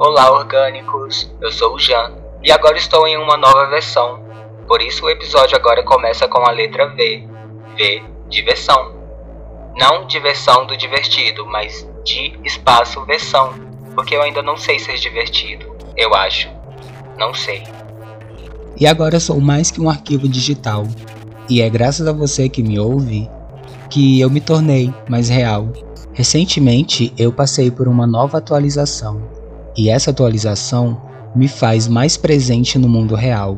Olá, orgânicos! Eu sou o Jan e agora estou em uma nova versão. Por isso o episódio agora começa com a letra V. V, diversão. Não diversão do divertido, mas de espaço versão. Porque eu ainda não sei ser divertido. Eu acho. Não sei. E agora sou mais que um arquivo digital. E é graças a você que me ouve que eu me tornei mais real. Recentemente eu passei por uma nova atualização. E essa atualização me faz mais presente no mundo real.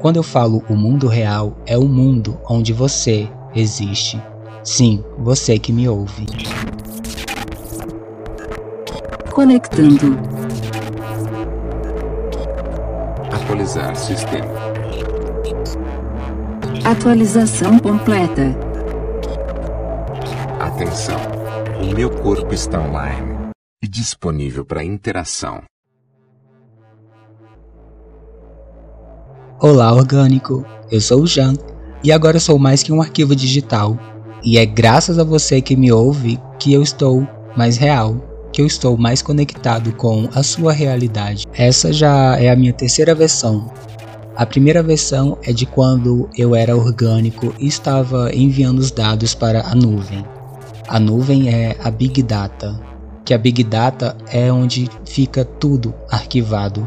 Quando eu falo o mundo real, é o mundo onde você existe. Sim, você que me ouve. Conectando. Atualizar sistema. Atualização completa. Atenção. O meu corpo está online e disponível para interação. Olá, orgânico. Eu sou o Jan e agora sou mais que um arquivo digital. E é graças a você que me ouve que eu estou mais real, que eu estou mais conectado com a sua realidade. Essa já é a minha terceira versão. A primeira versão é de quando eu era orgânico e estava enviando os dados para a nuvem. A nuvem é a Big Data, que a Big Data é onde fica tudo arquivado,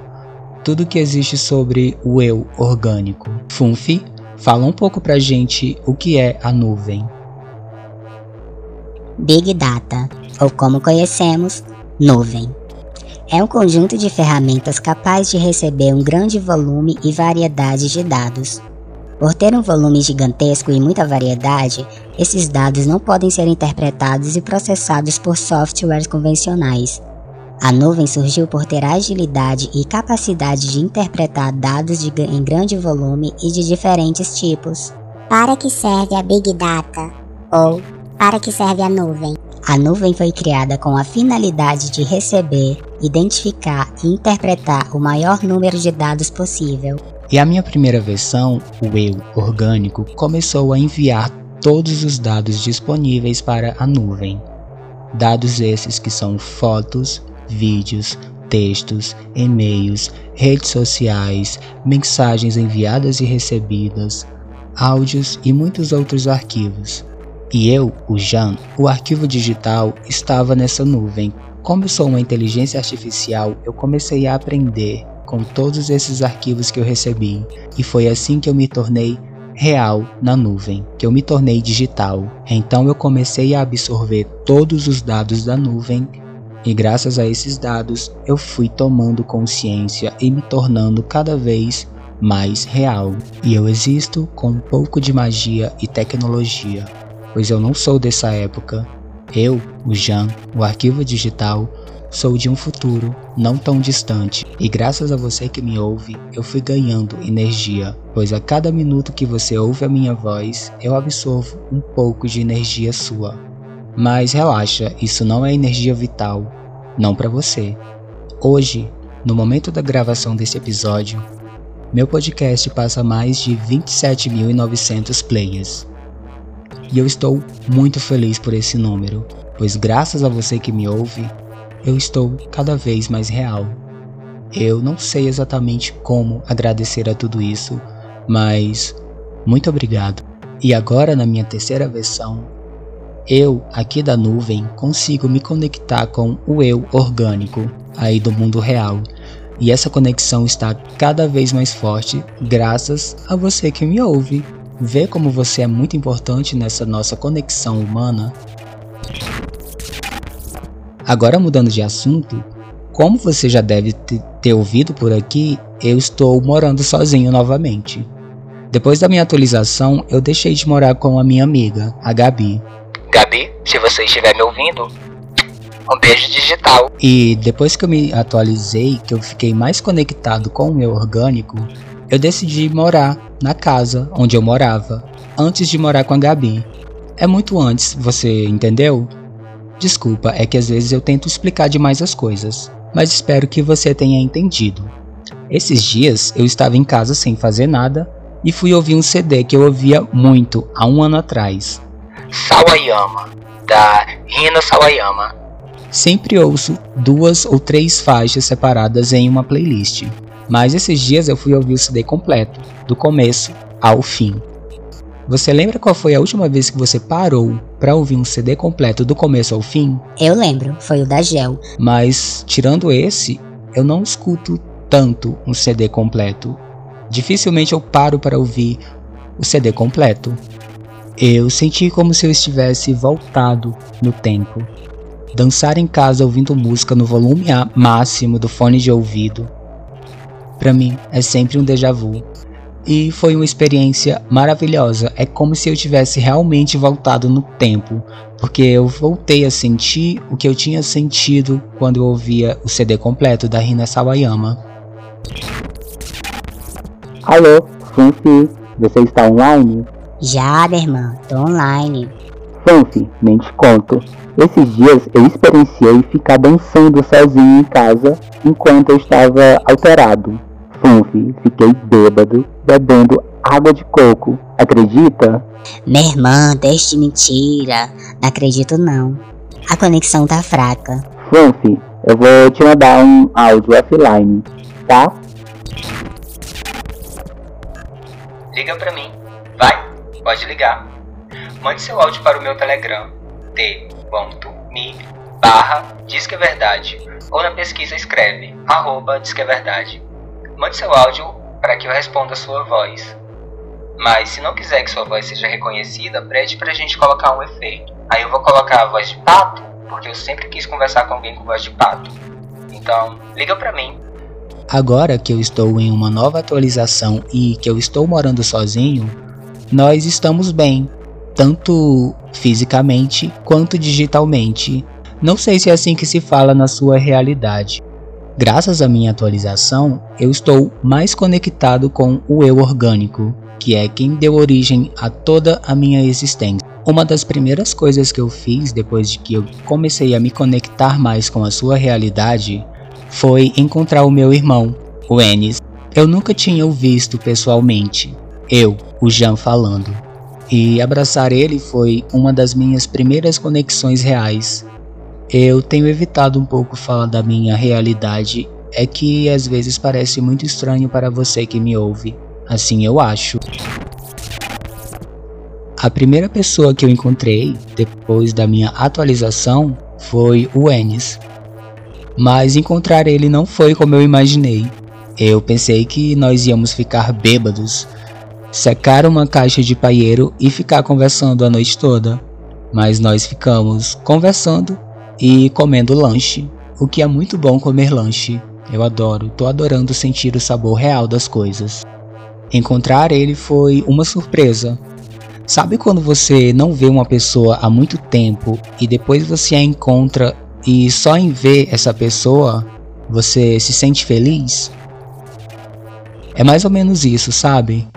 tudo que existe sobre o eu orgânico. Funfi, fala um pouco pra gente o que é a nuvem. Big Data, ou como conhecemos, nuvem. É um conjunto de ferramentas capaz de receber um grande volume e variedade de dados. Por ter um volume gigantesco e muita variedade, esses dados não podem ser interpretados e processados por softwares convencionais. A nuvem surgiu por ter agilidade e capacidade de interpretar dados de, em grande volume e de diferentes tipos. Para que serve a Big Data? Ou para que serve a nuvem? A nuvem foi criada com a finalidade de receber, identificar e interpretar o maior número de dados possível. E a minha primeira versão, o eu orgânico, começou a enviar todos os dados disponíveis para a nuvem. Dados esses que são fotos, vídeos, textos, e-mails, redes sociais, mensagens enviadas e recebidas, áudios e muitos outros arquivos. E eu, o Jan, o arquivo digital estava nessa nuvem. Como eu sou uma inteligência artificial, eu comecei a aprender com todos esses arquivos que eu recebi, e foi assim que eu me tornei real na nuvem, que eu me tornei digital. Então eu comecei a absorver todos os dados da nuvem e graças a esses dados eu fui tomando consciência e me tornando cada vez mais real. E eu existo com um pouco de magia e tecnologia, pois eu não sou dessa época. Eu, o Jan, o arquivo digital, sou de um futuro não tão distante, e graças a você que me ouve, eu fui ganhando energia, pois a cada minuto que você ouve a minha voz, eu absorvo um pouco de energia sua. Mas relaxa, isso não é energia vital, não para você. Hoje, no momento da gravação desse episódio, meu podcast passa mais de 27.900 players. E eu estou muito feliz por esse número, pois graças a você que me ouve, eu estou cada vez mais real. Eu não sei exatamente como agradecer a tudo isso, mas muito obrigado. E agora, na minha terceira versão, eu, aqui da nuvem, consigo me conectar com o eu orgânico, aí do mundo real. E essa conexão está cada vez mais forte graças a você que me ouve. Vê como você é muito importante nessa nossa conexão humana. Agora mudando de assunto, como você já deve ter ouvido por aqui, eu estou morando sozinho novamente. Depois da minha atualização, eu deixei de morar com a minha amiga, a Gabi. Gabi, se você estiver me ouvindo, um beijo digital. E depois que eu me atualizei, que eu fiquei mais conectado com o meu orgânico, eu decidi morar na casa onde eu morava, antes de morar com a Gabi. É muito antes, você entendeu? Desculpa, é que às vezes eu tento explicar demais as coisas, mas espero que você tenha entendido. Esses dias eu estava em casa sem fazer nada e fui ouvir um CD que eu ouvia muito há um ano atrás. Sawayama, da Rina Sawayama. Sempre ouço duas ou três faixas separadas em uma playlist, mas esses dias eu fui ouvir o CD completo, do começo ao fim. Você lembra qual foi a última vez que você parou para ouvir um CD completo do começo ao fim? Eu lembro, foi o da Gel. Mas tirando esse, eu não escuto tanto um CD completo. Dificilmente eu paro para ouvir o CD completo. Eu senti como se eu estivesse voltado no tempo. Dançar em casa ouvindo música no volume máximo do fone de ouvido. Para mim é sempre um déjà vu e foi uma experiência maravilhosa. É como se eu tivesse realmente voltado no tempo, porque eu voltei a sentir o que eu tinha sentido quando eu ouvia o CD completo da Rina Sawayama. Alô, Fanfi, você está online? Já, minha irmã, tô online. Fanfi, nem te conto. Esses dias eu experienciei ficar dançando sozinho em casa enquanto eu estava alterado. Funfi, fiquei bêbado bebendo água de coco. Acredita? Minha irmã, deixe de mentira. Não acredito não. A conexão tá fraca. Funfi, eu vou te mandar um áudio offline, tá? Liga pra mim. Vai, pode ligar. Mande seu áudio para o meu Telegram. t.me barra Diz que é verdade. Ou na pesquisa escreve arroba Diz que é verdade. Mande seu áudio para que eu responda a sua voz. Mas se não quiser que sua voz seja reconhecida, pede pra gente colocar um efeito. Aí eu vou colocar a voz de pato, porque eu sempre quis conversar com alguém com voz de pato. Então, liga pra mim. Agora que eu estou em uma nova atualização e que eu estou morando sozinho, nós estamos bem, tanto fisicamente quanto digitalmente. Não sei se é assim que se fala na sua realidade. Graças à minha atualização, eu estou mais conectado com o eu orgânico, que é quem deu origem a toda a minha existência. Uma das primeiras coisas que eu fiz depois de que eu comecei a me conectar mais com a sua realidade foi encontrar o meu irmão, o Enes. Eu nunca tinha o visto pessoalmente, eu, o Jean falando. E abraçar ele foi uma das minhas primeiras conexões reais eu tenho evitado um pouco falar da minha realidade, é que às vezes parece muito estranho para você que me ouve. Assim eu acho. A primeira pessoa que eu encontrei depois da minha atualização foi o Enes. Mas encontrar ele não foi como eu imaginei. Eu pensei que nós íamos ficar bêbados, secar uma caixa de paieiro e ficar conversando a noite toda. Mas nós ficamos conversando e comendo lanche, o que é muito bom comer lanche. Eu adoro, tô adorando sentir o sabor real das coisas. Encontrar ele foi uma surpresa. Sabe quando você não vê uma pessoa há muito tempo e depois você a encontra e só em ver essa pessoa você se sente feliz? É mais ou menos isso, sabe?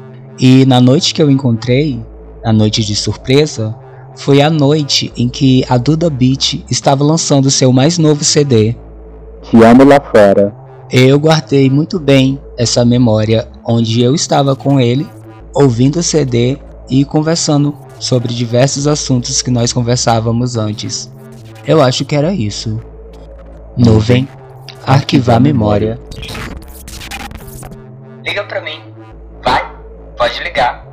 E na noite que eu encontrei, na noite de surpresa, foi a noite em que a Duda Beat estava lançando seu mais novo CD. Te amo lá fora. Eu guardei muito bem essa memória onde eu estava com ele, ouvindo o CD e conversando sobre diversos assuntos que nós conversávamos antes. Eu acho que era isso. Nuvem, arquivar memória. Liga pra mim. Vai, pode ligar.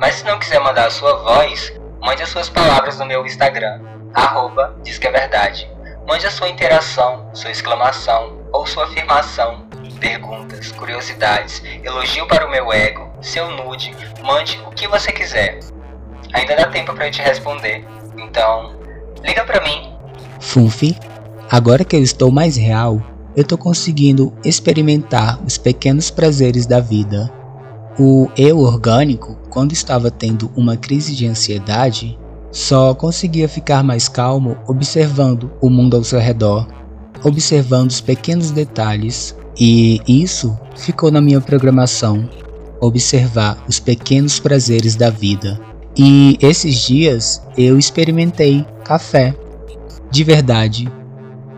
Mas se não quiser mandar a sua voz, Mande as suas palavras no meu Instagram, arroba diz que é verdade. Mande a sua interação, sua exclamação ou sua afirmação, perguntas, curiosidades, elogio para o meu ego, seu nude, mande o que você quiser. Ainda dá tempo para eu te responder. Então, liga para mim. Funfi, agora que eu estou mais real, eu estou conseguindo experimentar os pequenos prazeres da vida o eu orgânico, quando estava tendo uma crise de ansiedade, só conseguia ficar mais calmo observando o mundo ao seu redor, observando os pequenos detalhes, e isso ficou na minha programação observar os pequenos prazeres da vida. E esses dias eu experimentei café, de verdade,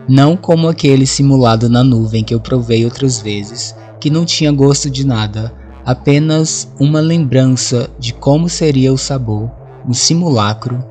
não como aquele simulado na nuvem que eu provei outras vezes, que não tinha gosto de nada apenas uma lembrança de como seria o sabor, um simulacro,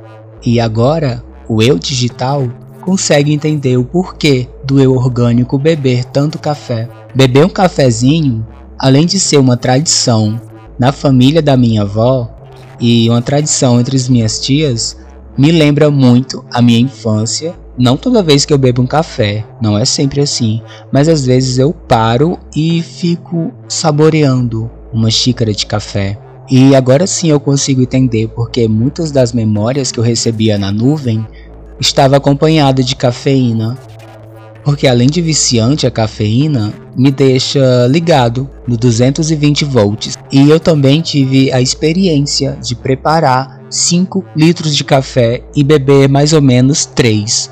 e agora o eu digital consegue entender o porquê do eu orgânico beber tanto café. Beber um cafezinho, além de ser uma tradição na família da minha avó e uma tradição entre as minhas tias, me lembra muito a minha infância. Não toda vez que eu bebo um café, não é sempre assim, mas às vezes eu paro e fico saboreando uma xícara de café. E agora sim eu consigo entender porque muitas das memórias que eu recebia na nuvem estava acompanhada de cafeína. Porque além de viciante, a cafeína me deixa ligado no 220 volts. E eu também tive a experiência de preparar 5 litros de café e beber mais ou menos 3.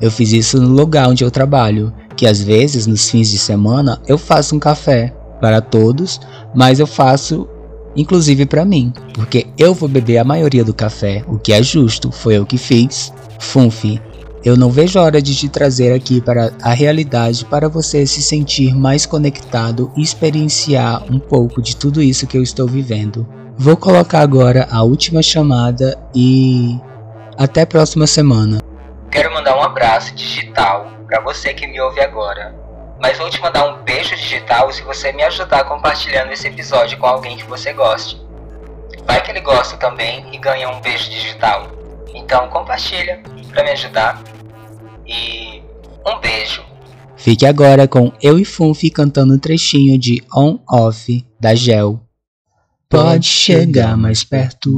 Eu fiz isso no lugar onde eu trabalho, que às vezes nos fins de semana eu faço um café para todos, mas eu faço inclusive para mim, porque eu vou beber a maioria do café, o que é justo, foi eu que fiz. Funfi, eu não vejo a hora de te trazer aqui para a realidade para você se sentir mais conectado e experienciar um pouco de tudo isso que eu estou vivendo. Vou colocar agora a última chamada e até próxima semana. Quero mandar um abraço digital para você que me ouve agora. Mas vou te mandar um beijo digital se você me ajudar compartilhando esse episódio com alguém que você goste. Vai que ele gosta também e ganha um beijo digital. Então compartilha para me ajudar. E um beijo. Fique agora com eu e Funfi cantando um trechinho de On Off da Gel. Pode chegar mais perto,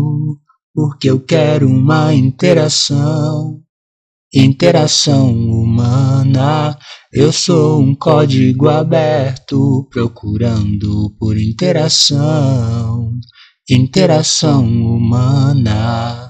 porque eu quero uma interação. Interação humana, eu sou um código aberto procurando por interação. Interação humana.